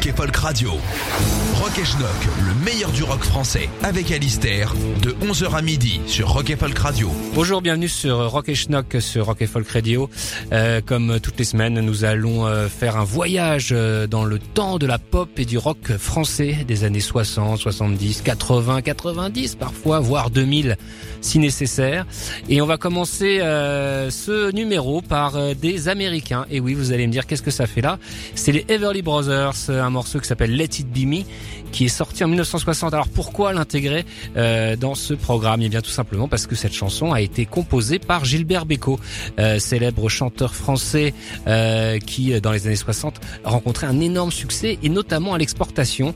Rock Radio. Rock et Schnock, le meilleur du rock français, avec Alistair, de 11h à midi sur Rock et Folk Radio. Bonjour, bienvenue sur Rock et Schnock sur Rock et Folk Radio. Euh, comme toutes les semaines, nous allons euh, faire un voyage euh, dans le temps de la pop et du rock français des années 60, 70, 80, 90 parfois, voire 2000 si nécessaire. Et on va commencer euh, ce numéro par euh, des Américains. Et oui, vous allez me dire qu'est-ce que ça fait là? C'est les Everly Brothers, euh, un morceau qui s'appelle Let It Be Me qui est sorti en 1960. Alors pourquoi l'intégrer euh, dans ce programme? Eh bien tout simplement parce que cette chanson a été composée par Gilbert Bécaud, euh, célèbre chanteur français euh, qui dans les années 60 rencontrait un énorme succès et notamment à l'exportation.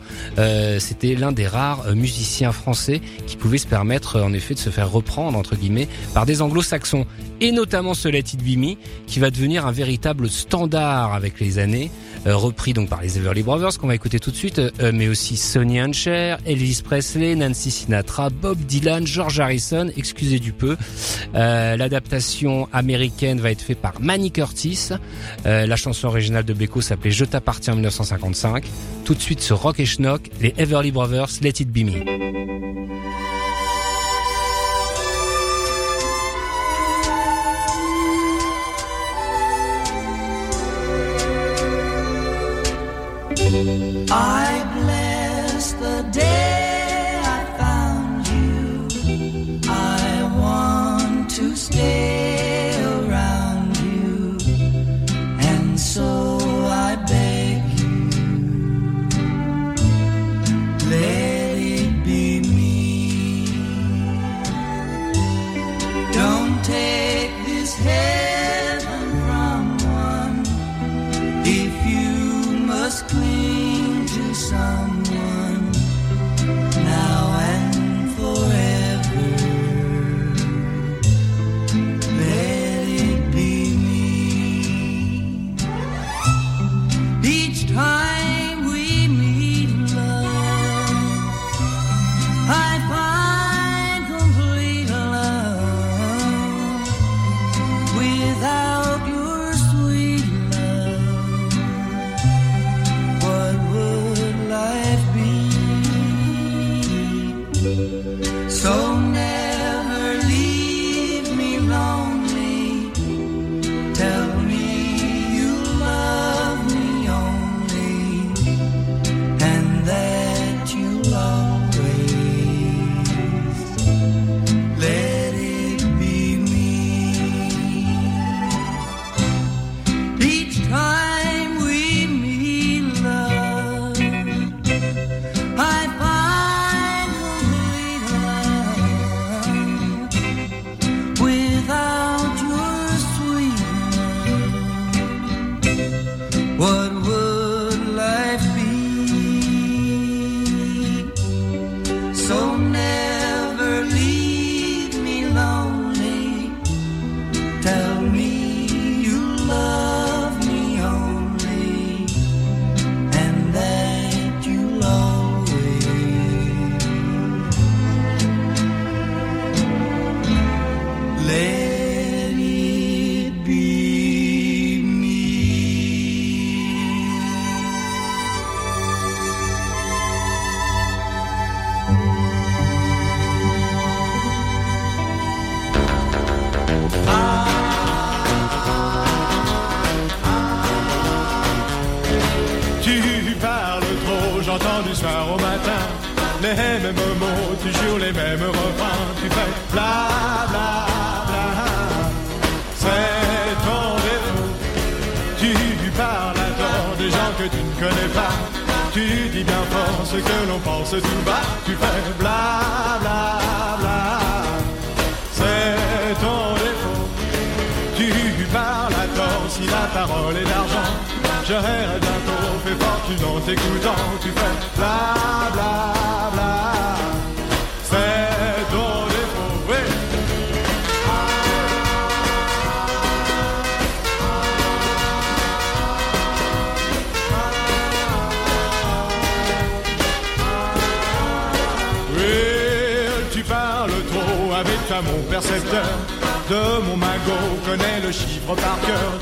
C'était l'un des rares musiciens français qui pouvait se permettre en effet de se faire reprendre entre guillemets par des anglo-saxons et notamment ce Let It Be Me qui va devenir un véritable standard avec les années. Euh, repris donc par les Everly Brothers qu'on va écouter tout de suite, euh, mais aussi Sonny and Cher, Elvis Presley, Nancy Sinatra, Bob Dylan, George Harrison, excusez du peu. Euh, l'adaptation américaine va être faite par Manny Curtis. la chanson originale de Beko s'appelait Je t'appartiens en 1955. Tout de suite ce Rock et Schnock, les Everly Brothers, Let It Be Me. I bless the day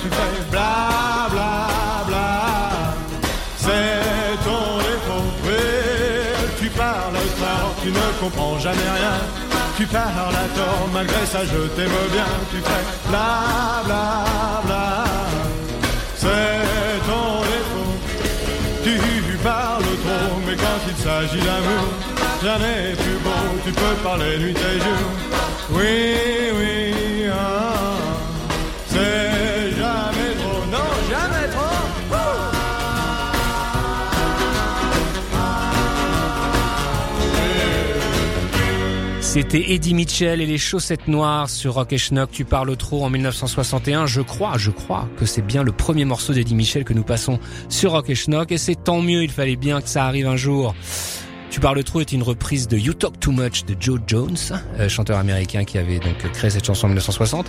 Tu fais bla bla bla. C'est ton défaut. Tu parles tard, tu ne comprends jamais rien. Tu parles à tort, malgré ça je t'aime bien. Tu fais bla bla bla. C'est ton défaut. Tu parles trop, mais quand il s'agit d'amour, n'est plus beau. Tu peux parler nuit et jour. Oui, oui, ah. c'est C'était Eddie Mitchell et les chaussettes noires sur Rock et Schnock. Tu parles trop en 1961. Je crois, je crois que c'est bien le premier morceau d'Eddie Mitchell que nous passons sur Rock et Schnock et c'est tant mieux. Il fallait bien que ça arrive un jour. Tu parles trop est une reprise de You Talk Too Much de Joe Jones, euh, chanteur américain qui avait donc créé cette chanson en 1960.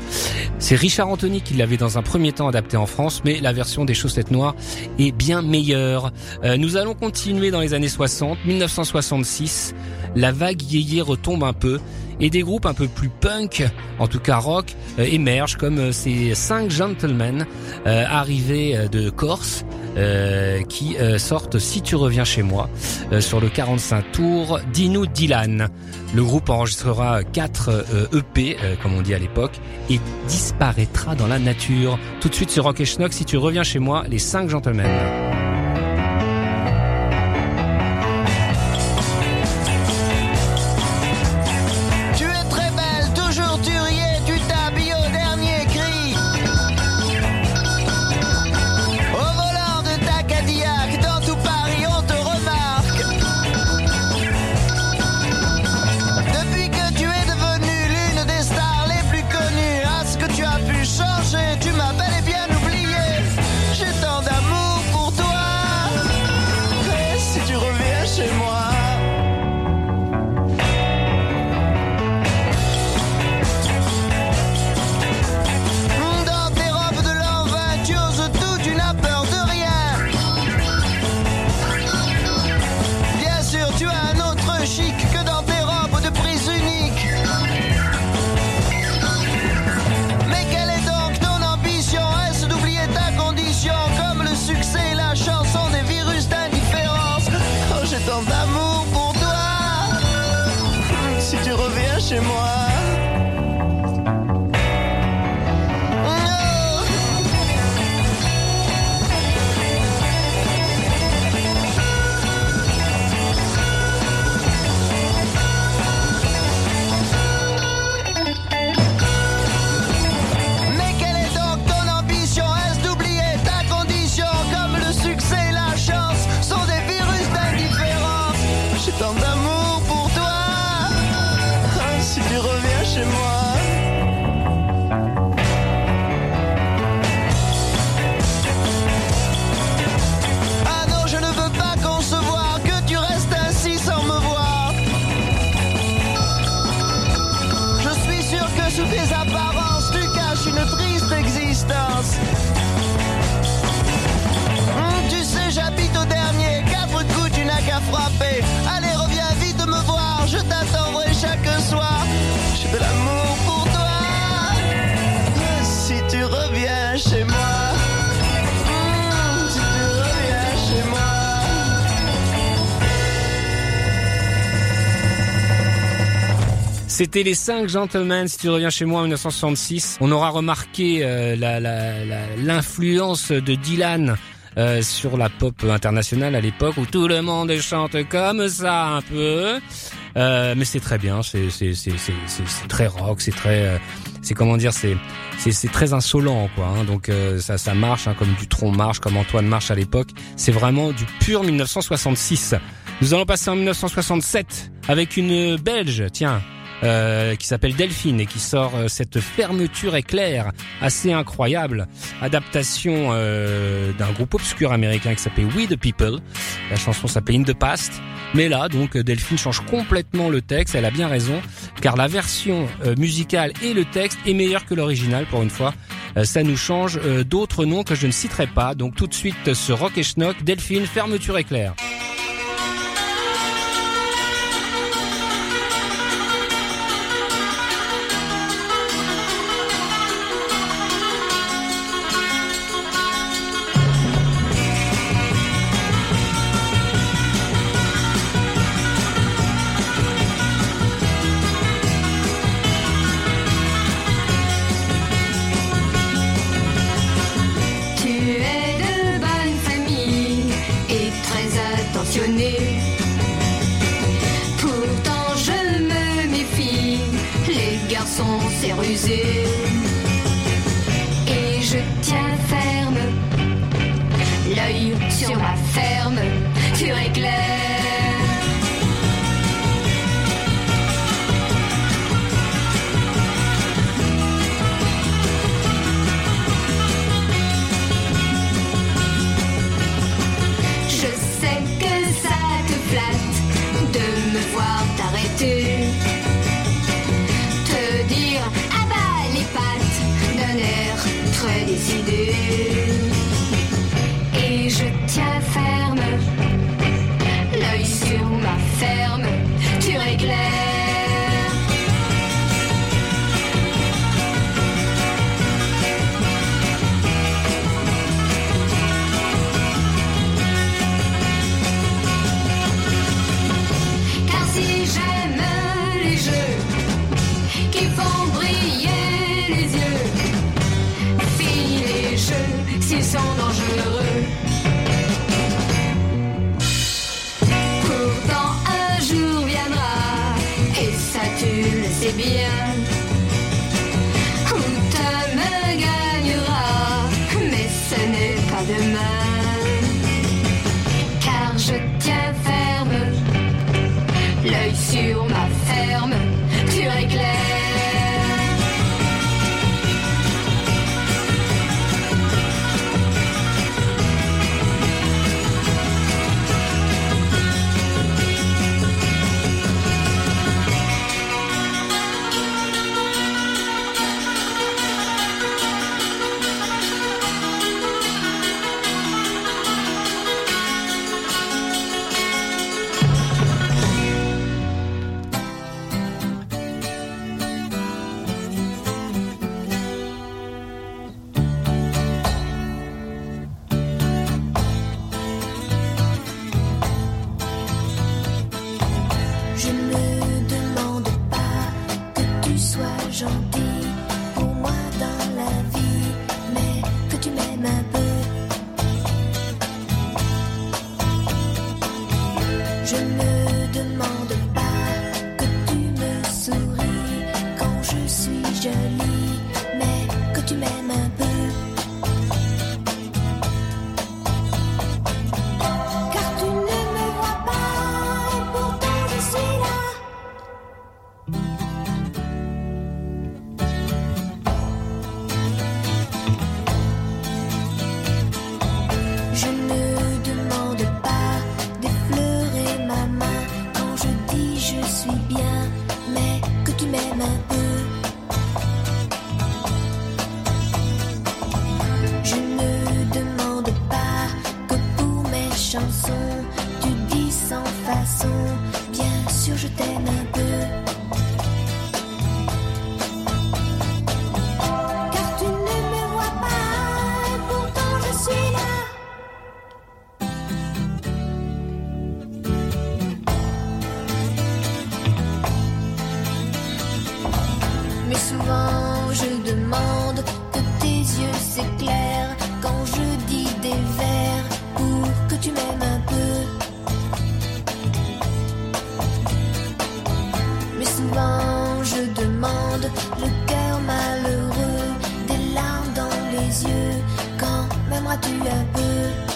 C'est Richard Anthony qui l'avait dans un premier temps adapté en France, mais la version des chaussettes noires est bien meilleure. Euh, nous allons continuer dans les années 60, 1966. La vague yéyé retombe un peu et des groupes un peu plus punk, en tout cas rock, euh, émergent comme euh, ces cinq gentlemen euh, arrivés euh, de Corse. euh, qui sortent Si tu reviens chez moi sur le 45 tours d'Inu Dylan. Le groupe enregistrera 4 euh, EP, euh, comme on dit à l'époque, et disparaîtra dans la nature. Tout de suite sur Rock et Schnock, Si tu reviens chez moi, les cinq gentlemen. C'était les cinq gentlemen. Si tu reviens chez moi en 1966, on aura remarqué euh, la- la- la- l'influence de Dylan. euh, sur la pop internationale à l'époque où tout le monde chante comme ça un peu, Euh, mais c'est très bien, c'est très rock, c'est très euh, c'est comment dire, c'est c'est très insolent quoi. hein. donc euh, ça ça marche hein, comme Dutron marche, comme Antoine marche à l'époque. C'est vraiment du pur 1966. Nous allons passer en 1967 avec une Belge, tiens, euh, qui s'appelle Delphine et qui sort euh, cette fermeture éclair assez incroyable. Adaptation euh, d'un groupe obscur américain qui s'appelle We the People. La chanson s'appelle In the Past. Mais là, donc, Delphine change complètement le texte. Elle a bien raison, car la version musicale et le texte est meilleure que l'original pour une fois. ça nous change d'autres noms que je ne citerai pas. Donc tout de suite, ce rock et schnock, Delphine, fermeture éclair. Et je tiens ferme l'œil sur ma ferme. Car tu ne me vois pas, et pourtant je suis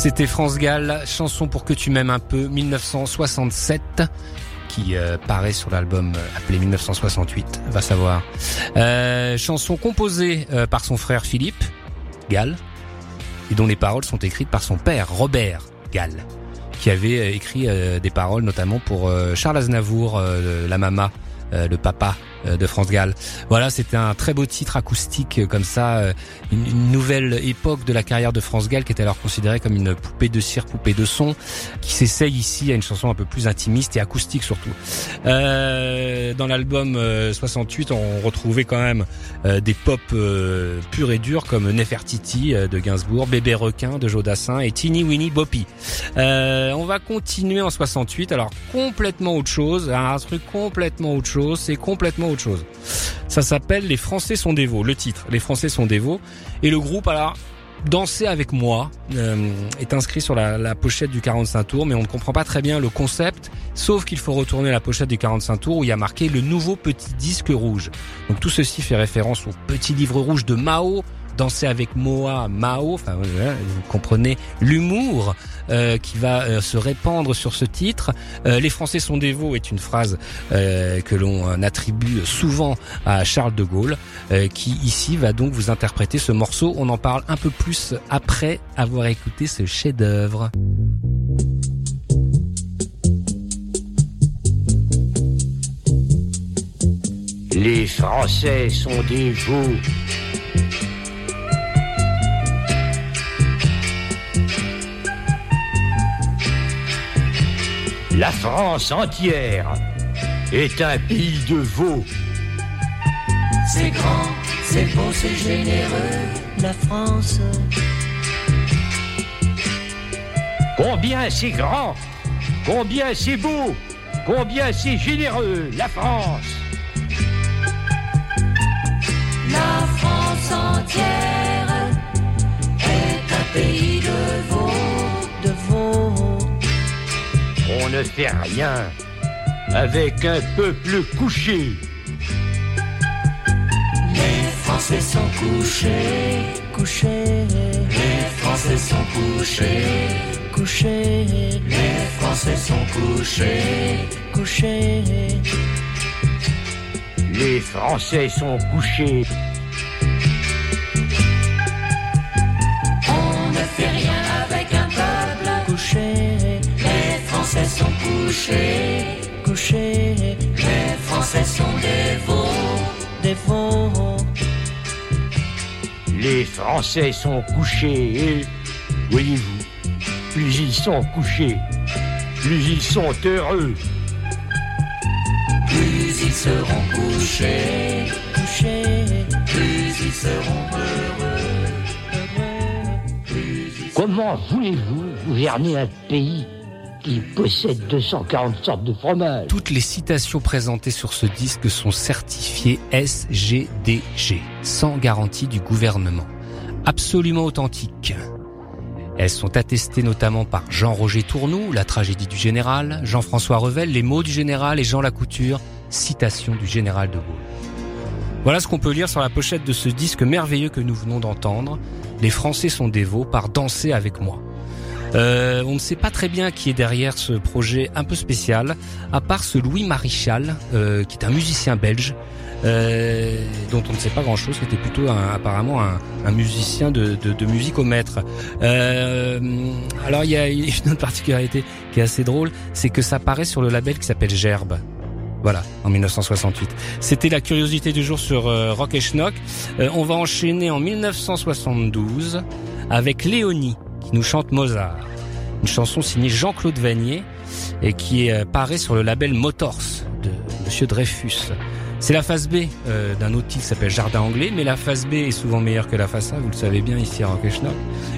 C'était France Gall, chanson pour que tu m'aimes un peu, 1967 qui euh, paraît sur l'album euh, appelé 1968, va savoir. Euh, chanson composée euh, par son frère Philippe Gall et dont les paroles sont écrites par son père Robert Gall qui avait écrit des paroles notamment pour Charles Aznavour, la mama, le papa de France Gall. Voilà, c'était un très beau titre acoustique euh, comme ça, euh, une, nouvelle époque de la carrière de France Gall qui était alors considérée comme une poupée de cire, poupée de son, qui s'essaye ici à une chanson un peu plus intimiste et acoustique surtout. Euh, dans l'album 68, on retrouvait quand même des pop euh, purs et durs comme Nefertiti de Gainsbourg, Bébé requin de Jodassin et Teeny Winnie Boppy. on va continuer en 68, alors complètement autre chose, un truc complètement autre chose, c'est complètement autre chose. Ça s'appelle Les Français sont dévots, le titre, Les Français sont dévots. Et le groupe, alors, Danser avec moi euh, est inscrit sur la, pochette du 45 tours, mais on ne comprend pas très bien le concept, sauf qu'il faut retourner la pochette du 45 tours où il y a marqué le nouveau petit disque rouge. Donc tout ceci fait référence au petit livre rouge de Mao, Danser avec Moa, Mao, enfin vous comprenez l'humour euh, qui va euh, se répandre sur ce titre. Euh, les Français sont dévots est une phrase que l'on attribue souvent à Charles de Gaulle, qui ici va donc vous interpréter ce morceau. On en parle un peu plus après avoir écouté ce chef-d'œuvre. Les Français sont dévots La France entière est un pays de veaux. C'est grand, c'est beau, c'est généreux, la France. Combien c'est grand, combien c'est beau, combien c'est généreux, la France. La France entière est un pays de veaux. On ne fait rien avec un peuple couché. Les Français sont couchés, couchés. Les Français sont couchés, couchés. Les Français sont couchés, couchés. Les Français sont couchés. Français sont couchés, couchés. Les Français sont des veaux, Les Français sont couchés et, voyez-vous, plus ils sont couchés, plus ils sont heureux. Plus ils seront couchés, couchés, plus ils seront heureux. Comment voulez-vous gouverner un pays qui possède 240 sortes de fromages. Toutes les citations présentées sur ce disque sont certifiées SGDG, sans garantie du gouvernement. Absolument authentiques. Elles sont attestées notamment par Jean-Roger Tournou, La tragédie du général, Jean-François Revel, Les mots du général et Jean Lacouture, citation du général de Gaulle. Voilà ce qu'on peut lire sur la pochette de ce disque merveilleux que nous venons d'entendre. Les Français sont dévots par Danser avec moi. Euh, on ne sait pas très bien qui est derrière ce projet un peu spécial, à part ce Louis Marichal, euh, qui est un musicien belge. Euh, dont on ne sait pas grand chose, qui était plutôt apparemment un, musicien de, de, musique au maître. alors il y a une autre particularité qui est assez drôle, c'est que ça paraît sur le label qui s'appelle Gerbe. Voilà, en 1968. C'était la curiosité du jour sur Rock et Schnock. on va enchaîner en 1972 avec Léonie nous chante Mozart. Une chanson signée Jean-Claude Vanier et qui euh, paraît sur le label Motors de Monsieur Dreyfus. C'est la phase B euh, d'un outil qui s'appelle Jardin Anglais, mais la phase B est souvent meilleure que la phase A, vous le savez bien ici à Rock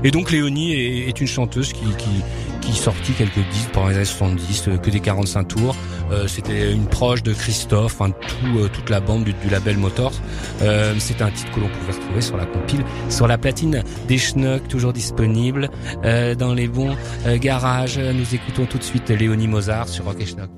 Et donc Léonie est, une chanteuse qui, qui, qui sortit quelques disques pendant les années 70, euh, que des 45 tours. Euh, c'était une proche de Christophe, tout, euh, toute la bande du, label Motors. c'est un titre que l'on pouvait retrouver sur la compile, sur la platine des Schnuck, toujours disponible dans les bons garages. Nous écoutons tout de suite Léonie Mozart sur Rock et Schnock.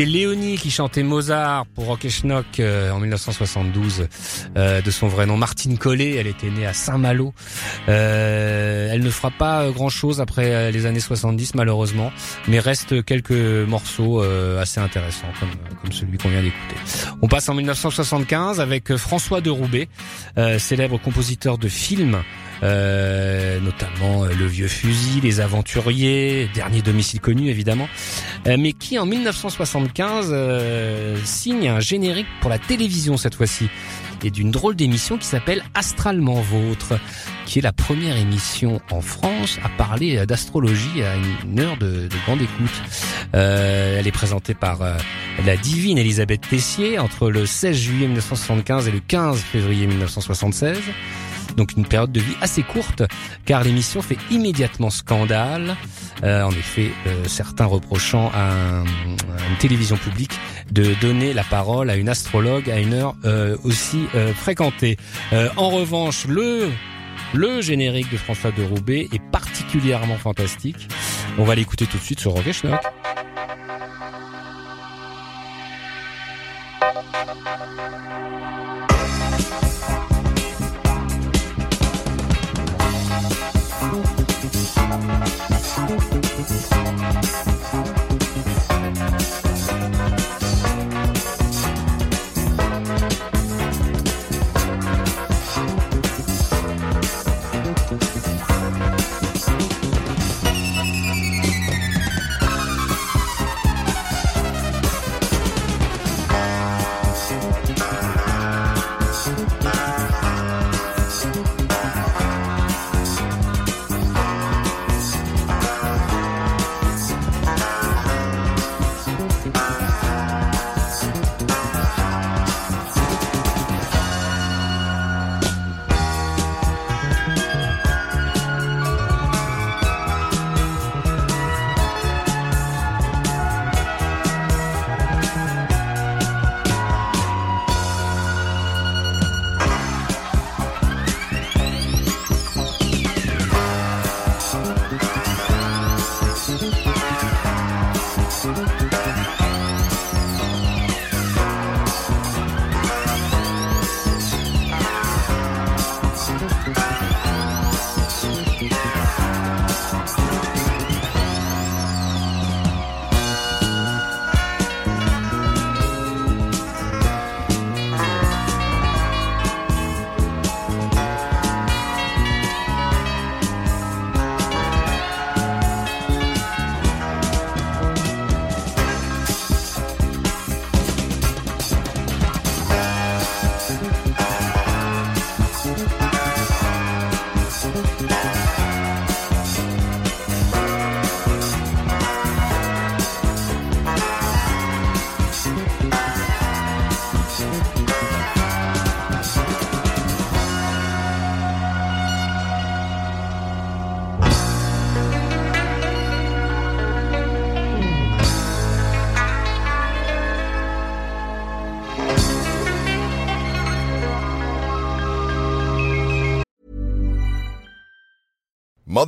C'était Léonie qui chantait Mozart pour Rock et Schnock euh, en 1972 euh, de son vrai nom Martine Collet. Elle était née à Saint-Malo. Euh, elle ne fera pas grand chose après euh, les années 70 malheureusement, mais reste quelques morceaux euh, assez intéressants comme, comme celui qu'on vient d'écouter. On passe en 1975 avec François de Roubaix, euh, célèbre compositeur de films. euh, notamment euh, Le Vieux Fusil, Les Aventuriers, Dernier Domicile Connu évidemment, euh, mais qui en 1975 euh, signe un générique pour la télévision cette fois-ci et d'une drôle d'émission qui s'appelle Astralement Vôtre, qui est la première émission en France à parler d'astrologie à une heure de, de grande écoute. Euh, elle est présentée par euh, la divine Elisabeth Tessier entre le 16 juillet 1975 et le 15 février 1976 donc une période de vie assez courte, car l'émission fait immédiatement scandale. Euh, en effet, euh, certains reprochant à, un- à une télévision publique de donner la parole à une astrologue à une heure euh, aussi fréquentée. En revanche, le le générique de François de Roubaix est particulièrement fantastique. On va l'écouter tout de suite sur Rock et Schnock.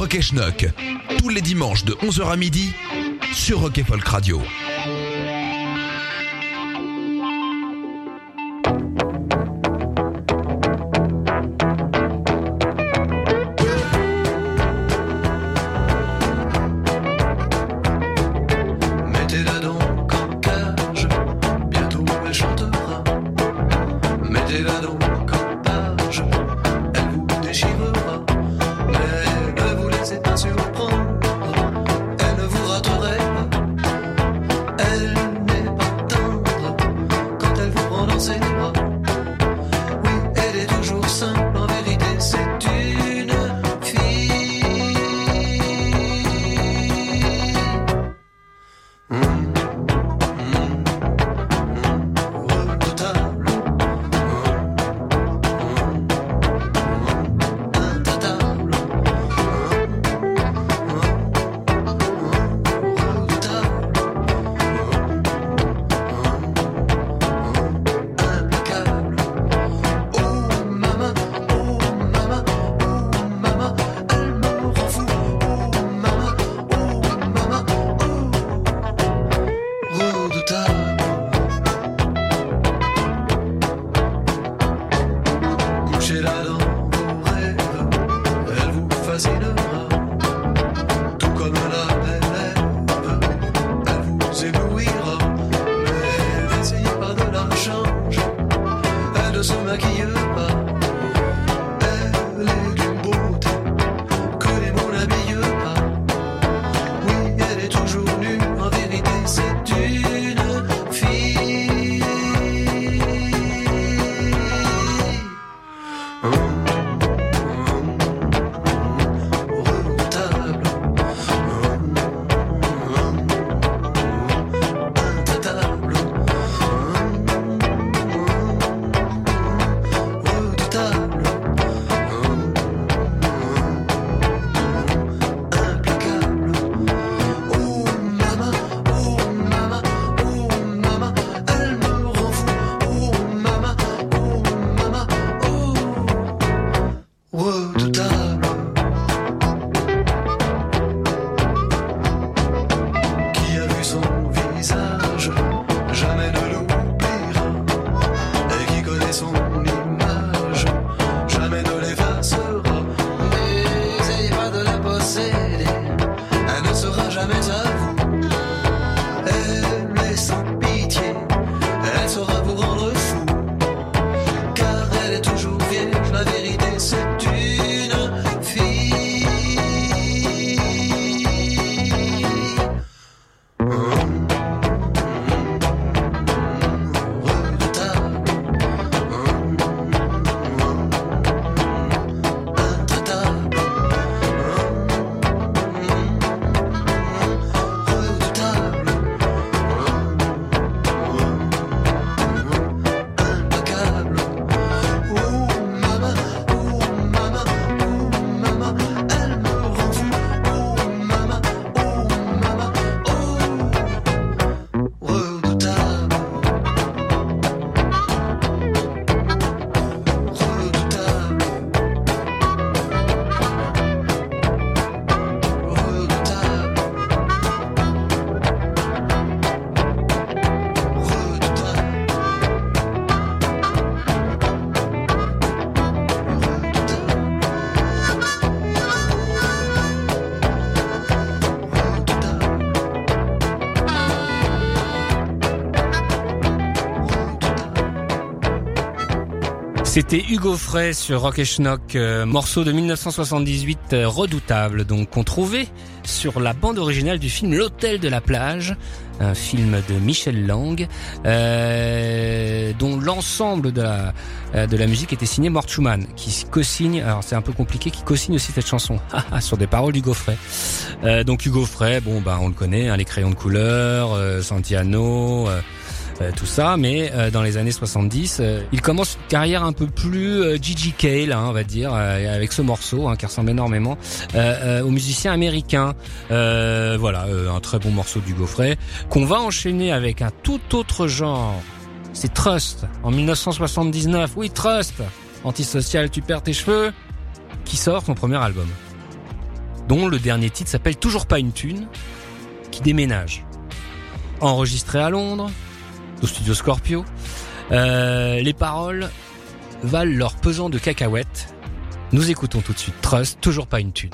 Rock et tous les dimanches de 11h à midi sur Rock et Folk Radio. C'était Hugo Frey sur Rock et Schnock, euh, morceau de 1978 euh, redoutable, donc qu'on trouvait sur la bande originale du film L'Hôtel de la plage, un film de Michel Lang, euh, dont l'ensemble de la euh, de la musique était signé Mort Schumann, qui co-signe, alors c'est un peu compliqué, qui co-signe aussi cette chanson, sur des paroles d'Hugo Frey. Euh, donc Hugo Frey, bon bah on le connaît, hein, les crayons de couleur, Santiano. Euh, tout ça, mais euh, dans les années 70, euh, il commence une carrière un peu plus Gigi Cale, hein, on va dire, avec ce morceau hein, qui ressemble énormément aux musiciens américains. Voilà, un très bon morceau du Gaufret qu'on va enchaîner avec un tout autre genre. C'est Trust en 1979. Oui, Trust, antisocial, tu perds tes cheveux, qui sort son premier album, dont le dernier titre s'appelle Toujours pas une thune, qui déménage. Enregistré à Londres, au studio Scorpio. Euh, les paroles valent leur pesant de cacahuètes. Nous écoutons tout de suite Trust, toujours pas une thune.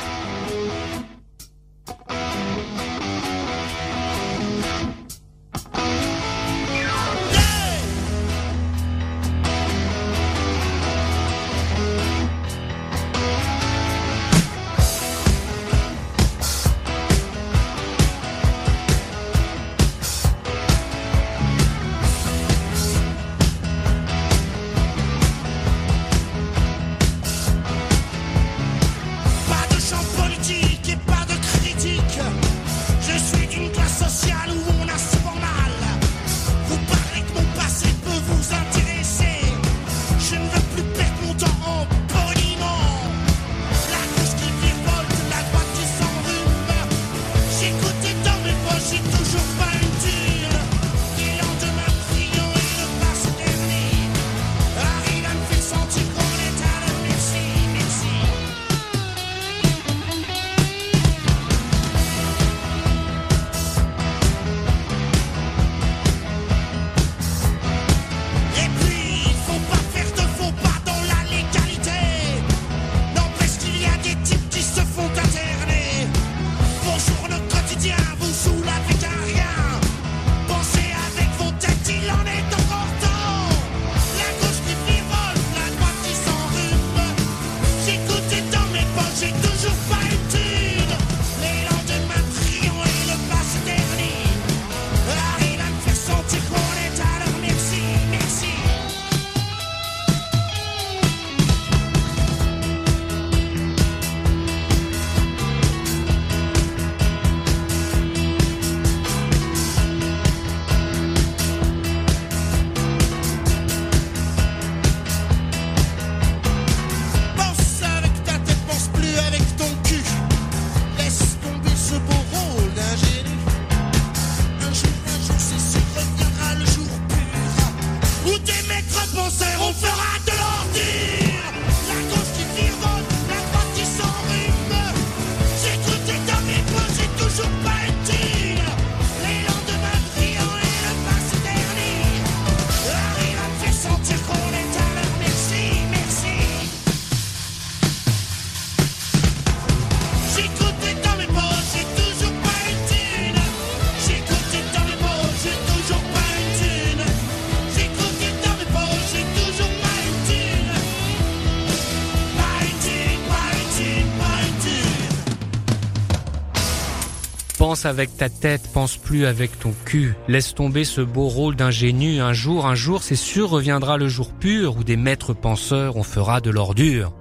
Pense avec ta tête, pense plus avec ton cul. Laisse tomber ce beau rôle d'ingénu. Un jour, un jour, c'est sûr, reviendra le jour pur où des maîtres penseurs on fera de l'ordure.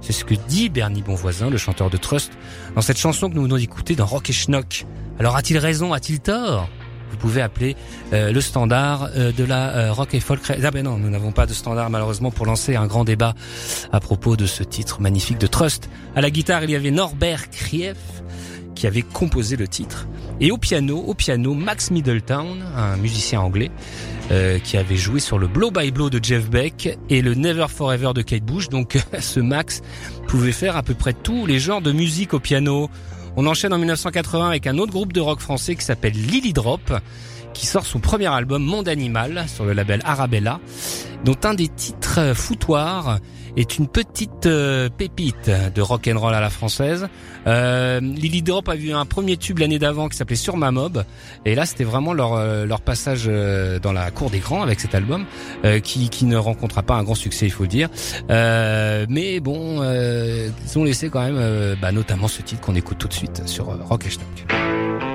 C'est ce que dit Bernie Bonvoisin, le chanteur de Trust, dans cette chanson que nous venons d'écouter dans Rock et Schnock. Alors a-t-il raison, a-t-il tort? Vous pouvez appeler euh, le standard euh, de la euh, rock et folk. Ah ben non, nous n'avons pas de standard malheureusement pour lancer un grand débat à propos de ce titre magnifique de Trust. À la guitare, il y avait Norbert Krief qui avait composé le titre. Et au piano, au piano, Max Middletown, un musicien anglais, euh, qui avait joué sur le Blow by Blow de Jeff Beck et le Never Forever de Kate Bush. Donc ce Max pouvait faire à peu près tous les genres de musique au piano. On enchaîne en 1980 avec un autre groupe de rock français qui s'appelle Lily Drop, qui sort son premier album Monde Animal sur le label Arabella, dont un des titres Foutoir est une petite euh, pépite de rock and roll à la française. Euh, Lily Drop a vu un premier tube l'année d'avant qui s'appelait Sur ma mob, et là c'était vraiment leur euh, leur passage euh, dans la cour des grands avec cet album euh, qui qui ne rencontra pas un grand succès, il faut le dire. Mais bon, ils ont laissé quand même, bah, notamment ce titre qu'on écoute tout de suite sur Rock et Schnock.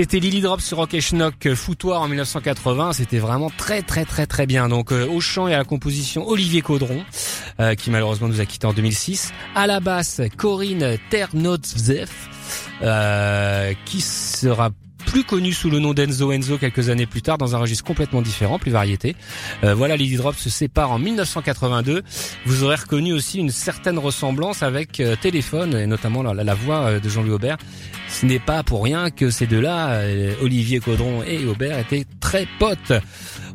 C'était Lily Drop sur Rock et Schnock euh, Foutoir en 1980. C'était vraiment très très très très bien. Donc euh, au chant et à la composition Olivier Caudron, euh, qui malheureusement nous a quitté en 2006. À la basse Corinne Ternotzef, qui sera plus connu sous le nom d'Enzo Enzo quelques années plus tard dans un registre complètement différent, plus variété. Euh, voilà, Lily Drop se sépare en 1982. Vous aurez reconnu aussi une certaine ressemblance avec euh, Téléphone et notamment la, voix euh, de Jean-Louis Aubert. Ce n'est pas pour rien que ces deux-là, Olivier Caudron et Aubert, étaient très potes.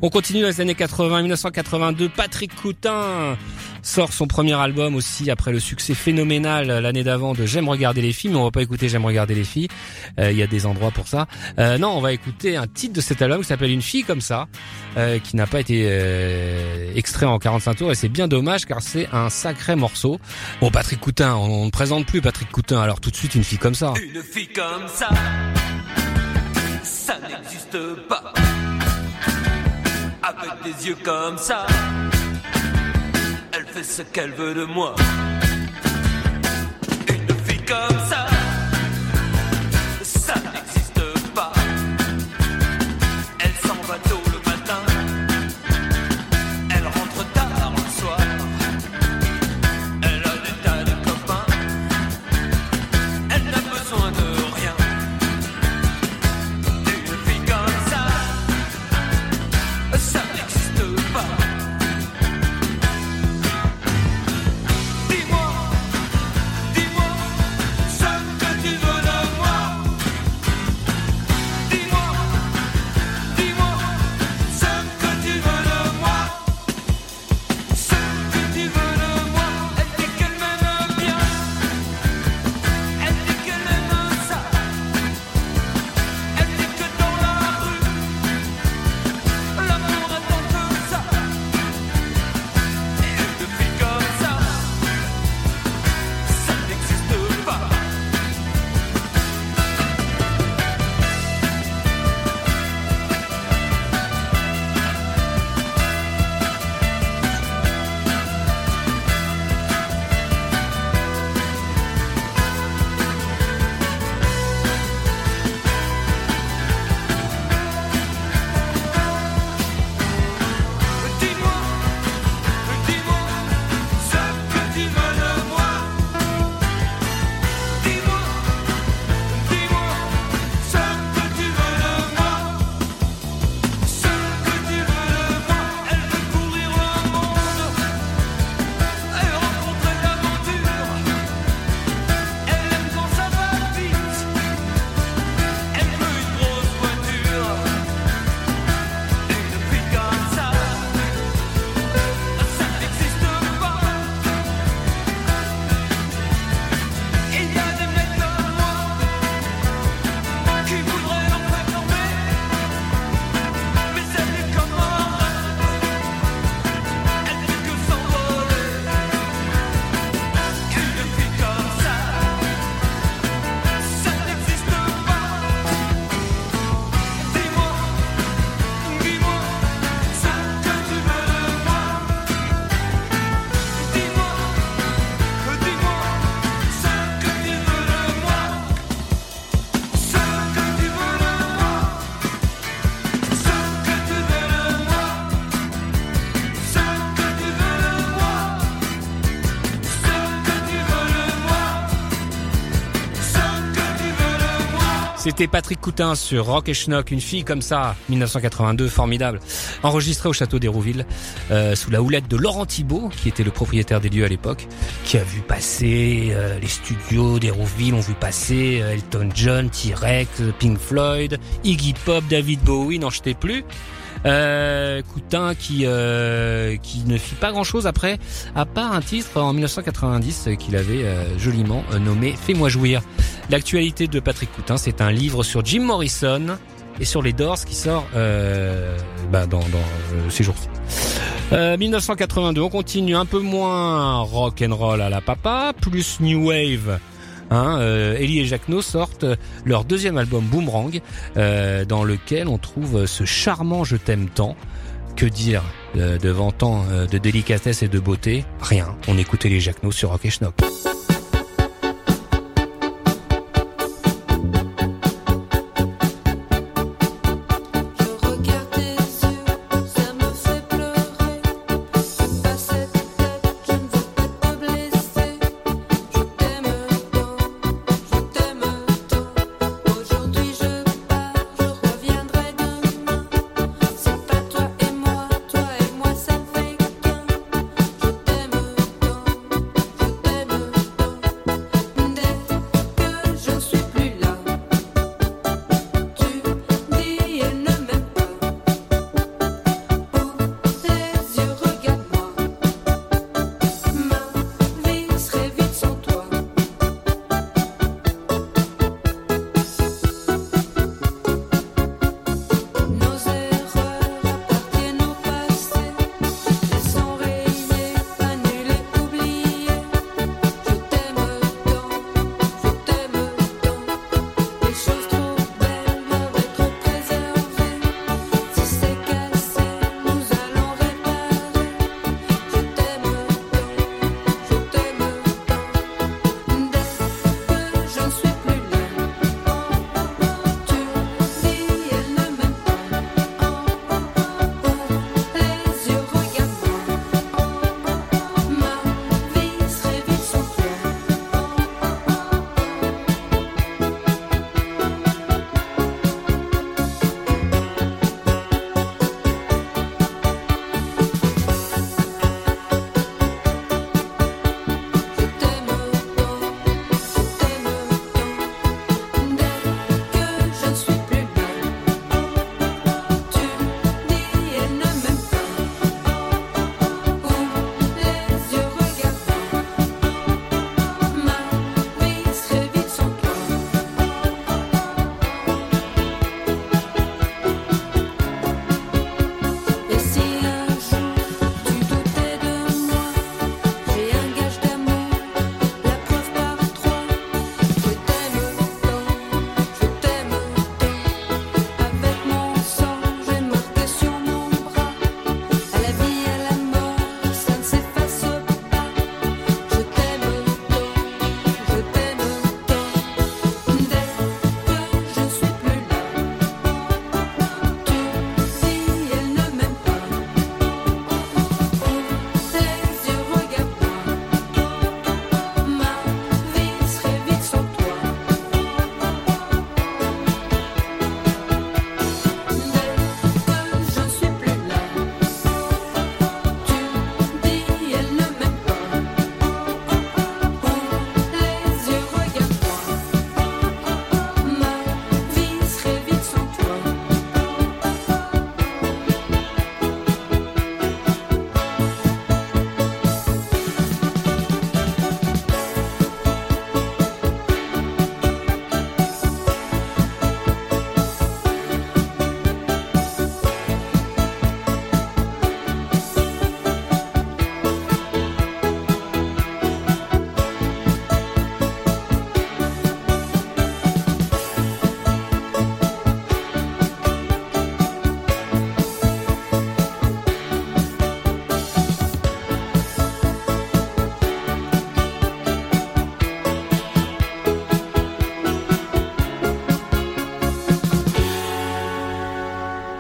On continue dans les années 80, 1982. Patrick Coutin sort son premier album aussi après le succès phénoménal l'année d'avant de J'aime regarder les filles, mais on va pas écouter J'aime regarder les filles. Euh, Il y a des endroits pour ça. Euh, non, on va écouter un titre de cet album qui s'appelle Une fille comme ça, euh, qui n'a pas été extrait en 45 tours et c'est bien dommage car c'est un sacré morceau. Bon, Patrick Coutin, on ne présente plus Patrick Coutin, alors tout de suite une fille comme ça. Une fille comme ça, ça n'existe pas. Avec des yeux comme ça, fait ce qu'elle veut de moi. Une fille comme ça, ça C'était Patrick Coutin sur Rock et Schnock, une fille comme ça, 1982, formidable, enregistrée au château d'Hérouville, euh, sous la houlette de Laurent Thibault, qui était le propriétaire des lieux à l'époque, qui a vu passer euh, les studios d'Hérouville, ont vu passer euh, Elton John, T-Rex, Pink Floyd, Iggy Pop, David Bowie, n'en jetez plus. Euh, Coutin qui euh, qui ne fit pas grand chose après, à part un titre en 1990 qu'il avait joliment nommé Fais-moi jouir. L'actualité de Patrick Coutin, c'est un livre sur Jim Morrison et sur les Doors qui sort euh, bah, dans, dans euh, ces jours-ci. Euh, 1982, on continue un peu moins rock and roll à la papa, plus new wave. Hein, euh, Ellie et Jacquenot sortent leur deuxième album Boomerang, euh, dans lequel on trouve ce charmant Je t'aime tant. Que dire euh, devant tant euh, de délicatesse et de beauté? Rien. On écoutait les Jacquenot sur Rock et Schnock.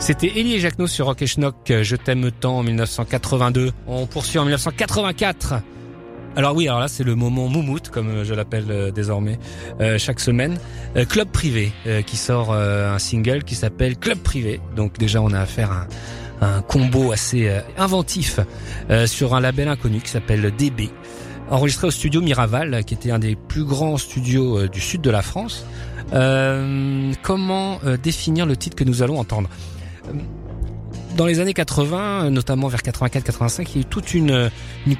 C'était Elie et Jacquenot sur Rock et Schnock, Je t'aime tant en 1982. On poursuit en 1984 Alors oui, alors là c'est le moment moumoute comme euh, je l'appelle euh, désormais euh, chaque semaine. Euh, Club Privé euh, qui sort euh, un single qui s'appelle Club Privé. Donc déjà on a affaire à un, un combo assez euh, inventif euh, sur un label inconnu qui s'appelle DB. Enregistré au studio Miraval, qui était un des plus grands studios euh, du sud de la France. Euh, comment euh, définir le titre que nous allons entendre? Euh, dans les années 80, notamment vers 84-85, il y a eu toute une,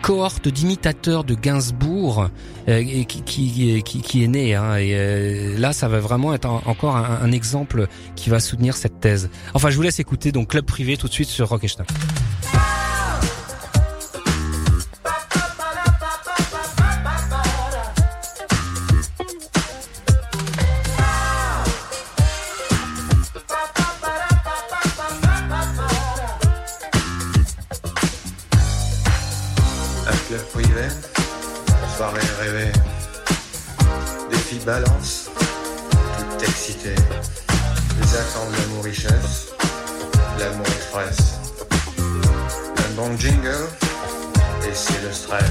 cohorte d'imitateurs de Gainsbourg euh, qui, est née. Hein, et euh, là, ça va vraiment être en- encore un, un exemple qui va soutenir cette thèse. Enfin, je vous laisse écouter donc Club Privé tout de suite sur Rock et Des filles balancent, toutes excitées. Ils attendent l'amour richesse, l'amour express. Un bon jingle, et c'est le stress.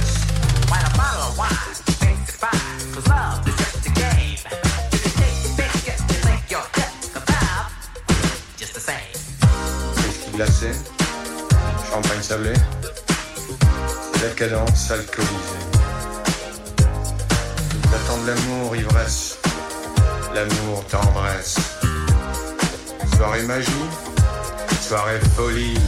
Whisky glacé, champagne sablé, la cadence alcoolisée. L'amour, ivresse, l'amour tendresse. Soirée magie, soirée folie.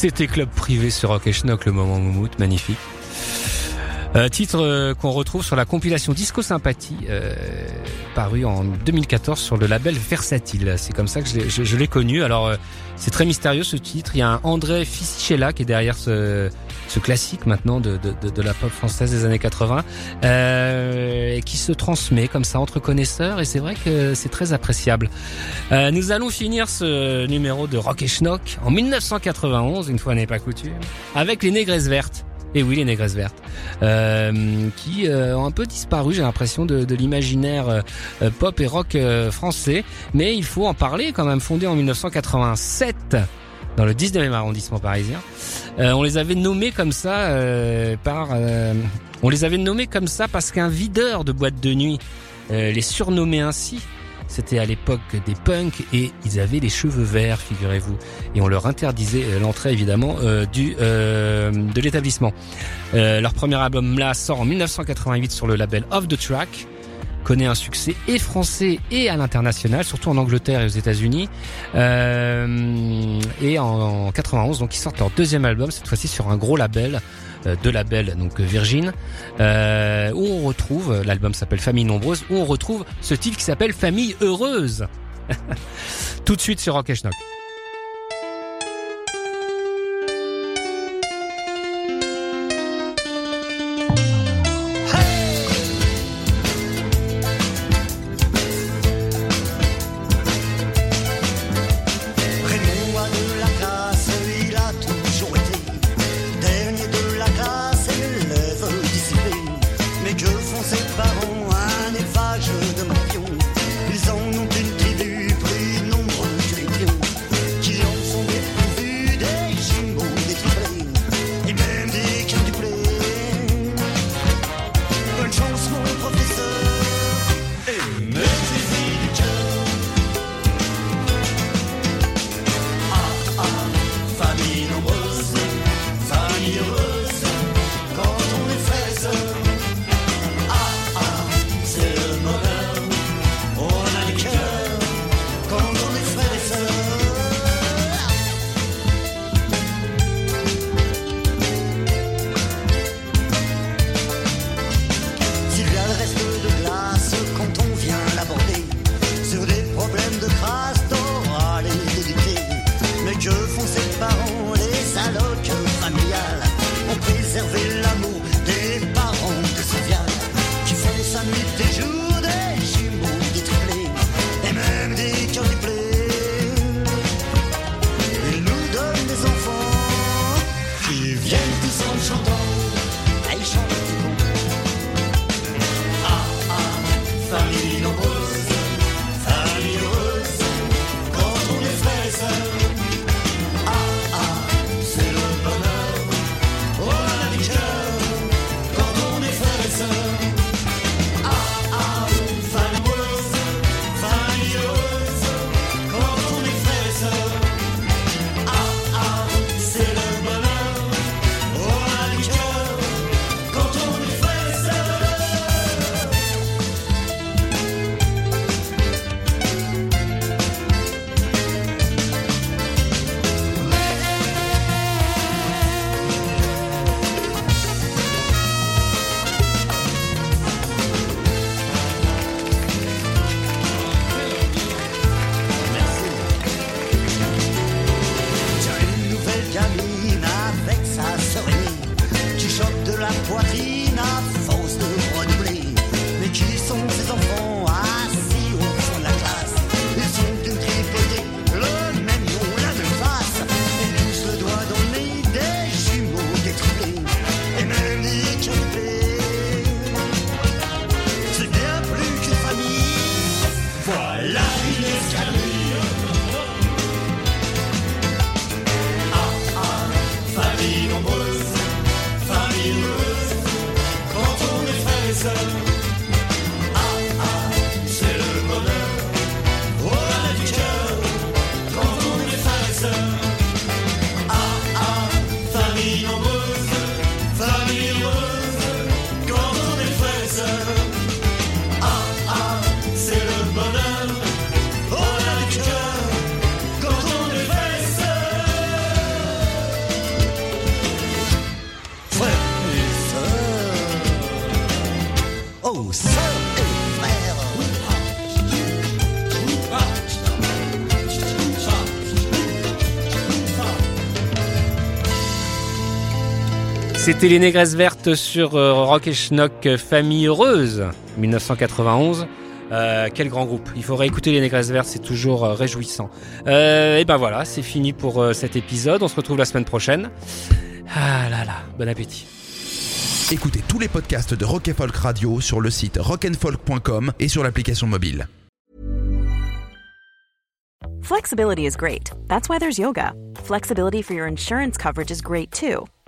C'était Club Privé sur Rock et Schnock, le moment moumoute, magnifique. Euh, titre euh, qu'on retrouve sur la compilation Disco Sympathie, euh, parue en 2014 sur le label Versatile. C'est comme ça que je l'ai- je, je l'ai connu. Alors euh, c'est très mystérieux ce titre. Il y a un André Fisichella qui est derrière ce, ce classique maintenant de, de, de, la pop française des années 80, euh, qui se transmet comme ça entre connaisseurs. Et c'est vrai que c'est très appréciable. Euh, nous allons finir ce numéro de Rock et Schnock en 1991, une fois n'est pas coutume, avec les Négresses Vertes. Et oui, les Négresses Vertes, euh, qui euh, ont un peu disparu, j'ai l'impression, de, de l'imaginaire euh, pop et rock euh, français. Mais il faut en parler quand même, fondé en 1987 dans le 19e arrondissement parisien. Euh, on les avait nommés comme ça euh, par... euh, on les avait nommés comme ça parce qu'un videur de boîte de nuit les surnommait ainsi. C'était à l'époque des punks et ils avaient les cheveux verts, figurez-vous. Et on leur interdisait l'entrée évidemment du de l'établissement. Leur premier album là sort en 1988 sur le label Off the Track connaît un succès et français et à l'international, surtout en Angleterre et aux États-Unis. Euh, et en, en 91, donc ils sortent leur deuxième album, cette fois-ci sur un gros label, euh, deux labels, donc Virgin, euh, où on retrouve, l'album s'appelle Famille Nombreuse, où on retrouve ce titre qui s'appelle Famille Heureuse. Tout de suite sur Rock et Schnock. C'était les Négresses Vertes sur euh, Rock et Schnock euh, Famille Heureuse 1991. Euh, quel grand groupe. Il faudrait écouter les Négresses Vertes, c'est toujours euh, réjouissant. Euh, et ben voilà, c'est fini pour euh, cet épisode. On se retrouve la semaine prochaine. Ah là là, bon appétit. Écoutez tous les podcasts de Rock and Folk Radio sur le site rockandfolk.com et sur l'application mobile. Flexibility is great. That's why there's yoga. Flexibility for your insurance coverage is great too.